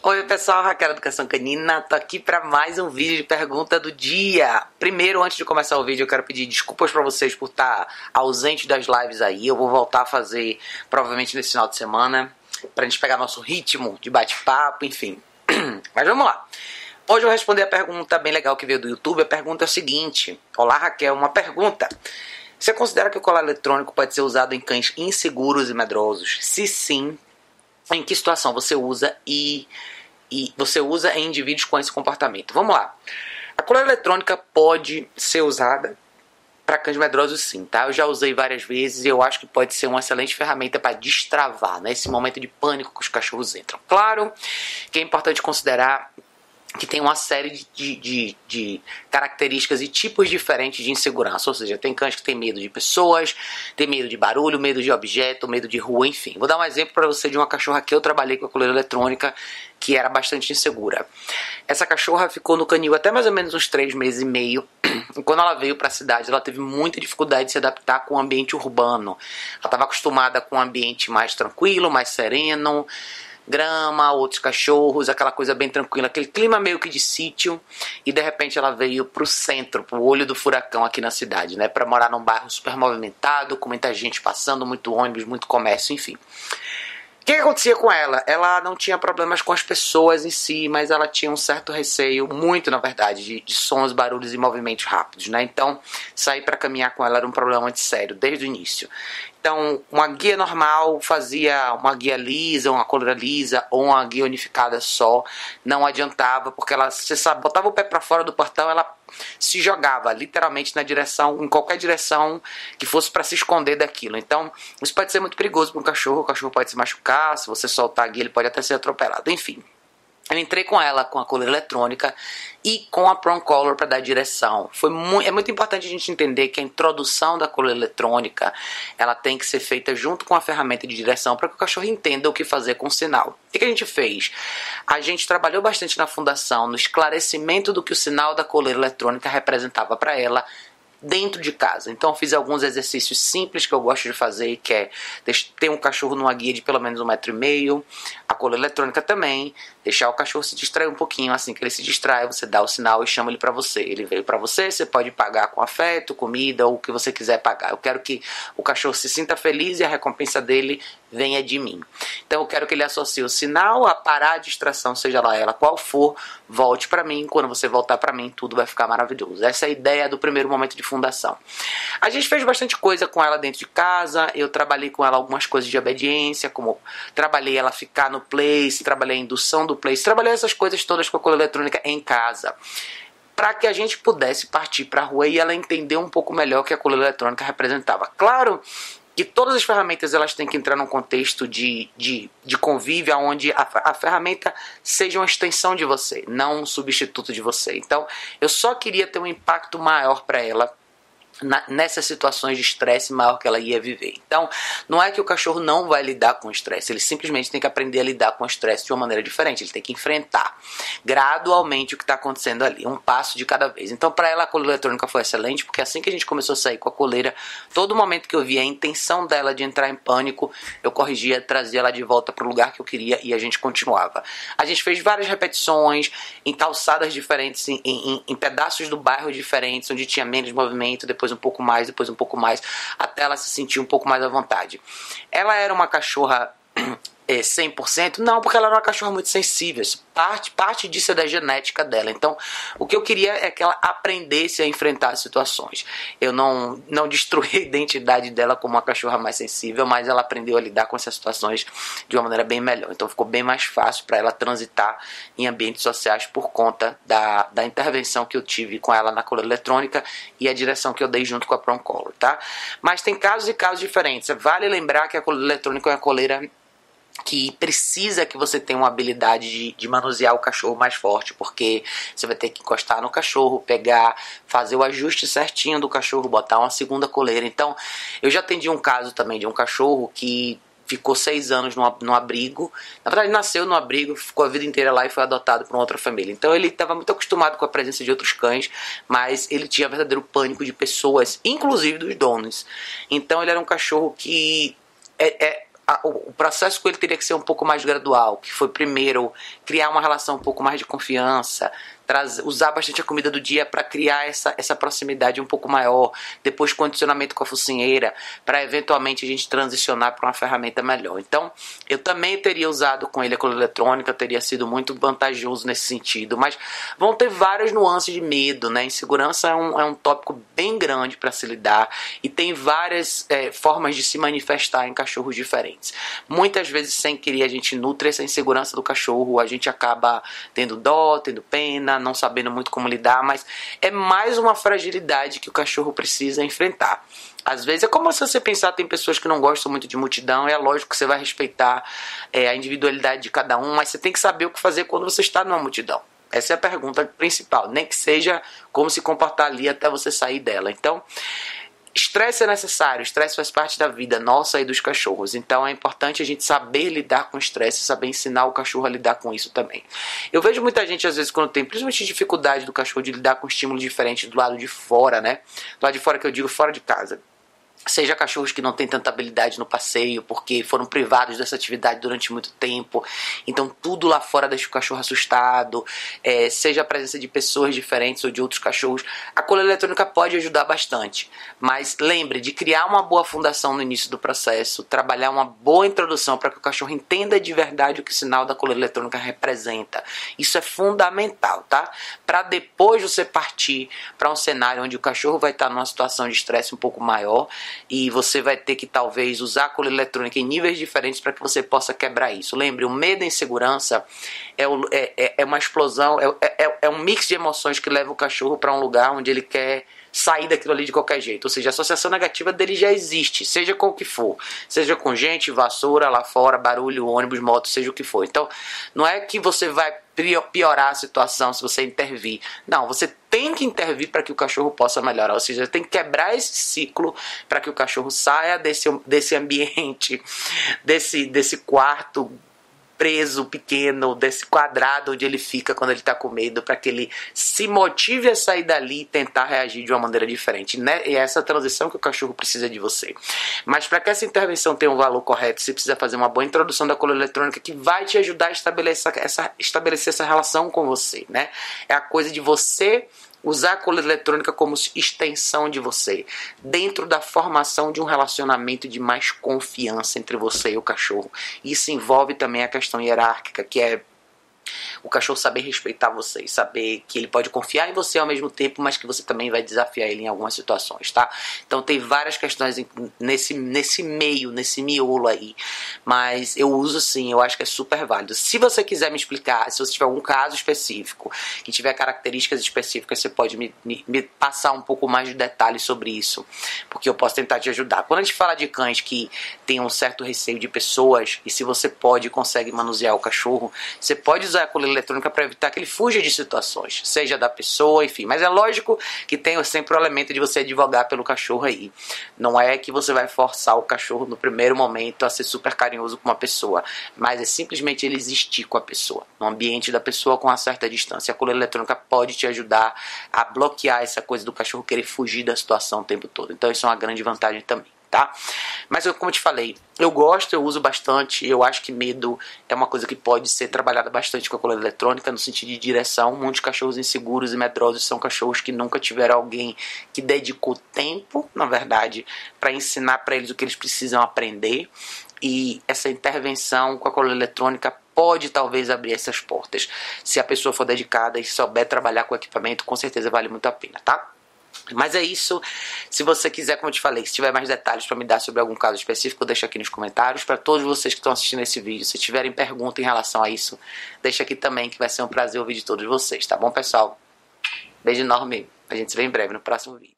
Oi pessoal, Raquel Educação Canina, tô aqui para mais um vídeo de pergunta do dia. Primeiro, antes de começar o vídeo, eu quero pedir desculpas para vocês por estar tá ausente das lives aí. Eu vou voltar a fazer provavelmente nesse final de semana, pra gente pegar nosso ritmo de bate-papo, enfim. Mas vamos lá. Hoje eu vou responder a pergunta bem legal que veio do YouTube. A pergunta é a seguinte: Olá Raquel, uma pergunta. Você considera que o colar eletrônico pode ser usado em cães inseguros e medrosos? Se sim, em que situação você usa e, e você usa em indivíduos com esse comportamento. Vamos lá. A coleira eletrônica pode ser usada para cães medrosos sim, tá? Eu já usei várias vezes e eu acho que pode ser uma excelente ferramenta para destravar, né? Esse momento de pânico que os cachorros entram. Claro que é importante considerar que tem uma série de, de, de, características e tipos diferentes de insegurança. Ou seja, tem cães que tem medo de pessoas, tem medo de barulho, medo de objeto, medo de rua, enfim. Vou dar um exemplo para você de uma cachorra que eu trabalhei com a coleira eletrônica que era bastante insegura. Essa cachorra ficou no canil até mais ou menos uns três meses e meio. E quando ela veio para a cidade, ela teve muita dificuldade de se adaptar com o ambiente urbano. Ela estava acostumada com um ambiente mais tranquilo, mais sereno grama, outros cachorros, aquela coisa bem tranquila, aquele clima meio que de sítio, e de repente ela veio pro centro, pro olho do furacão aqui na cidade, né, para morar num bairro super movimentado, com muita gente passando, muito ônibus, muito comércio, enfim. O que, que acontecia com ela? Ela não tinha problemas com as pessoas em si, mas ela tinha um certo receio, muito na verdade, de, de sons, barulhos e movimentos rápidos, né? Então, sair para caminhar com ela era um problema muito sério desde o início. Então, uma guia normal fazia uma guia lisa, uma coluna lisa ou uma guia unificada só, não adiantava, porque ela, você sabe, botava o pé para fora do portão, ela se jogava literalmente na direção, em qualquer direção que fosse para se esconder daquilo. Então, isso pode ser muito perigoso para um cachorro, o cachorro pode se machucar, se você soltar a guia, ele pode até ser atropelado. Enfim, eu entrei com ela com a coleira eletrônica e com a Prong Color para dar direção. Foi é muito importante a gente entender que a introdução da coleira eletrônica ela tem que ser feita junto com a ferramenta de direção para que o cachorro entenda o que fazer com o sinal. O que a gente fez? A gente trabalhou bastante na fundação no esclarecimento do que o sinal da coleira eletrônica representava para ela dentro de casa. Então fiz alguns exercícios simples que eu gosto de fazer, que é ter um cachorro numa guia de pelo menos um metro e meio, a cola eletrônica também, deixar o cachorro se distrair um pouquinho, assim que ele se distrai, você dá o sinal e chama ele para você. Ele veio para você, você pode pagar com afeto, comida ou o que você quiser pagar. Eu quero que o cachorro se sinta feliz e a recompensa dele venha de mim. Então eu quero que ele associe o sinal a parar a distração, seja lá ela qual for, volte para mim. Quando você voltar para mim, tudo vai ficar maravilhoso. Essa é a ideia do primeiro momento de fundação. A gente fez bastante coisa com ela dentro de casa. Eu trabalhei com ela algumas coisas de obediência, como trabalhei ela ficar no place, trabalhei a indução do place, trabalhei essas coisas todas com a cola eletrônica em casa para que a gente pudesse partir para a rua e ela entender um pouco melhor o que a cola eletrônica representava. Claro que todas as ferramentas elas têm que entrar num contexto de, de, de convívio onde a, a ferramenta seja uma extensão de você, não um substituto de você. Então, eu só queria ter um impacto maior para ela nessas situações de estresse maior que ela ia viver. Então, não é que o cachorro não vai lidar com o estresse, ele simplesmente tem que aprender a lidar com o estresse de uma maneira diferente, ele tem que enfrentar gradualmente o que está acontecendo ali, um passo de cada vez. Então, para ela, a coleira eletrônica foi excelente, porque assim que a gente começou a sair com a coleira, todo momento que eu via a intenção dela de entrar em pânico, eu corrigia, trazia ela de volta para o lugar que eu queria e a gente continuava. A gente fez várias repetições em calçadas diferentes, em, em, em pedaços do bairro diferentes, onde tinha menos movimento, depois depois um pouco mais, depois um pouco mais, até ela se sentir um pouco mais à vontade. Ela era uma cachorra é, 100%? Não, porque ela era uma cachorra muito sensível. Parte, parte disso é da genética dela. Então, o que eu queria é que ela aprendesse a enfrentar as situações. Eu não, não destruí a identidade dela como uma cachorra mais sensível, mas ela aprendeu a lidar com essas situações de uma maneira bem melhor. Então, ficou bem mais fácil para ela transitar em ambientes sociais por conta da, da intervenção que eu tive com ela na coleira eletrônica e a direção que eu dei junto com a Prom Color, tá? Mas tem casos e casos diferentes. Vale lembrar que a coleira eletrônica é uma coleira que precisa que você tenha uma habilidade de, de, manusear o cachorro mais forte, porque você vai ter que encostar no cachorro, pegar, fazer o ajuste certinho do cachorro, botar uma segunda coleira. Então, eu já atendi um caso também de um cachorro que ficou seis anos no, abrigo. Na verdade, nasceu no abrigo, ficou a vida inteira lá e foi adotado por uma outra família. Então, ele estava muito acostumado com a presença de outros cães, mas ele tinha verdadeiro pânico de pessoas, inclusive dos donos. Então, ele era um cachorro que é, é a, o processo com ele teria que ser um pouco mais gradual, que foi primeiro criar uma relação um pouco mais de confiança, usar bastante a comida do dia para criar essa, essa proximidade um pouco maior, depois condicionamento com a focinheira, para eventualmente a gente transicionar para uma ferramenta melhor. Então, eu também teria usado com ele a cola eletrônica, teria sido muito vantajoso nesse sentido, mas vão ter várias nuances de medo, né? Insegurança é um, é um tópico bem grande para se lidar e tem várias é, formas de se manifestar em cachorros diferentes. Muitas vezes, sem querer, a gente nutre essa insegurança do cachorro, a gente acaba tendo dó, tendo pena, não sabendo muito como lidar, mas é mais uma fragilidade que o cachorro precisa enfrentar. Às vezes é como se você pensar, tem pessoas que não gostam muito de multidão, é lógico que você vai respeitar é, a individualidade de cada um, mas você tem que saber o que fazer quando você está numa multidão. Essa é a pergunta principal, nem que seja como se comportar ali até você sair dela. Então, Estresse é necessário, estresse faz parte da vida nossa e dos cachorros. Então é importante a gente saber lidar com estresse, saber ensinar o cachorro a lidar com isso também. Eu vejo muita gente, às vezes, quando tem principalmente dificuldade do cachorro de lidar com estímulo diferente do lado de fora, né? Do lado de fora que eu digo fora de casa seja cachorros que não têm tanta habilidade no passeio, porque foram privados dessa atividade durante muito tempo, então tudo lá fora deixa o cachorro assustado, é, seja a presença de pessoas diferentes ou de outros cachorros, a cola eletrônica pode ajudar bastante, mas lembre de criar uma boa fundação no início do processo, trabalhar uma boa introdução para que o cachorro entenda de verdade o que o sinal da cola eletrônica representa. Isso é fundamental, tá? Para depois você partir para um cenário onde o cachorro vai estar numa situação de estresse um pouco maior e você vai ter que talvez usar a cola eletrônica em níveis diferentes para que você possa quebrar isso. Lembre, o medo e a insegurança é, é, é, é uma explosão, é, é, é um mix de emoções que leva o cachorro para um lugar onde ele quer sair daquilo ali de qualquer jeito. Ou seja, a associação negativa dele já existe, seja com o que for. Seja com gente, vassoura lá fora, barulho, ônibus, moto, seja o que for. Então, não é que você vai piorar a situação se você intervir. Não, você tem que intervir para que o cachorro possa melhorar. Ou seja, tem que quebrar esse ciclo para que o cachorro saia desse, desse ambiente, desse, desse quarto preso pequeno, desse quadrado onde ele fica quando ele está com medo, para que ele se motive a sair dali e tentar reagir de uma maneira diferente. Né? E é essa transição que o cachorro precisa de você. Mas para que essa intervenção tenha um valor correto, você precisa fazer uma boa introdução da cola eletrônica que vai te ajudar a estabelecer essa, estabelecer essa relação com você. Né? É a coisa de você Usar a cola eletrônica como extensão de você, dentro da formação de um relacionamento de mais confiança entre você e o cachorro. Isso envolve também a questão hierárquica, que é o cachorro saber respeitar você e saber que ele pode confiar em você ao mesmo tempo, mas que você também vai desafiar ele em algumas situações, tá? Então tem várias questões nesse, nesse meio, nesse miolo aí, mas eu uso sim, eu acho que é super válido. Se você quiser me explicar, se você tiver algum caso específico, que tiver características específicas, você pode me, me, me passar um pouco mais de detalhes sobre isso, porque eu posso tentar te ajudar. Quando a gente fala de cães que tem um certo receio de pessoas, e se você pode e consegue manusear o cachorro, você pode usar a coleira eletrônica para evitar que ele fuja de situações, seja da pessoa, enfim. Mas é lógico que tem sempre o elemento de você advogar pelo cachorro aí. Não é que você vai forçar o cachorro no primeiro momento a ser super carinhoso com uma pessoa, mas é simplesmente ele existir com a pessoa, no ambiente da pessoa com uma certa distância. A coleira eletrônica pode te ajudar a bloquear essa coisa do cachorro querer fugir da situação o tempo todo. Então isso é uma grande vantagem também tá? Mas eu, como eu te falei, eu gosto, eu uso bastante, eu acho que medo é uma coisa que pode ser trabalhada bastante com a coleira eletrônica, no sentido de direção. Muitos cachorros inseguros e medrosos são cachorros que nunca tiveram alguém que dedicou tempo, na verdade, para ensinar para eles o que eles precisam aprender. E essa intervenção com a coleira eletrônica pode talvez abrir essas portas. Se a pessoa for dedicada e souber trabalhar com o equipamento, com certeza vale muito a pena, tá? Mas é isso. Se você quiser, como eu te falei, se tiver mais detalhes para me dar sobre algum caso específico, deixa aqui nos comentários. Para todos vocês que estão assistindo esse vídeo, se tiverem pergunta em relação a isso, deixa aqui também, que vai ser um prazer ouvir de todos vocês, tá bom, pessoal? Beijo enorme. A gente se vê em breve no próximo vídeo.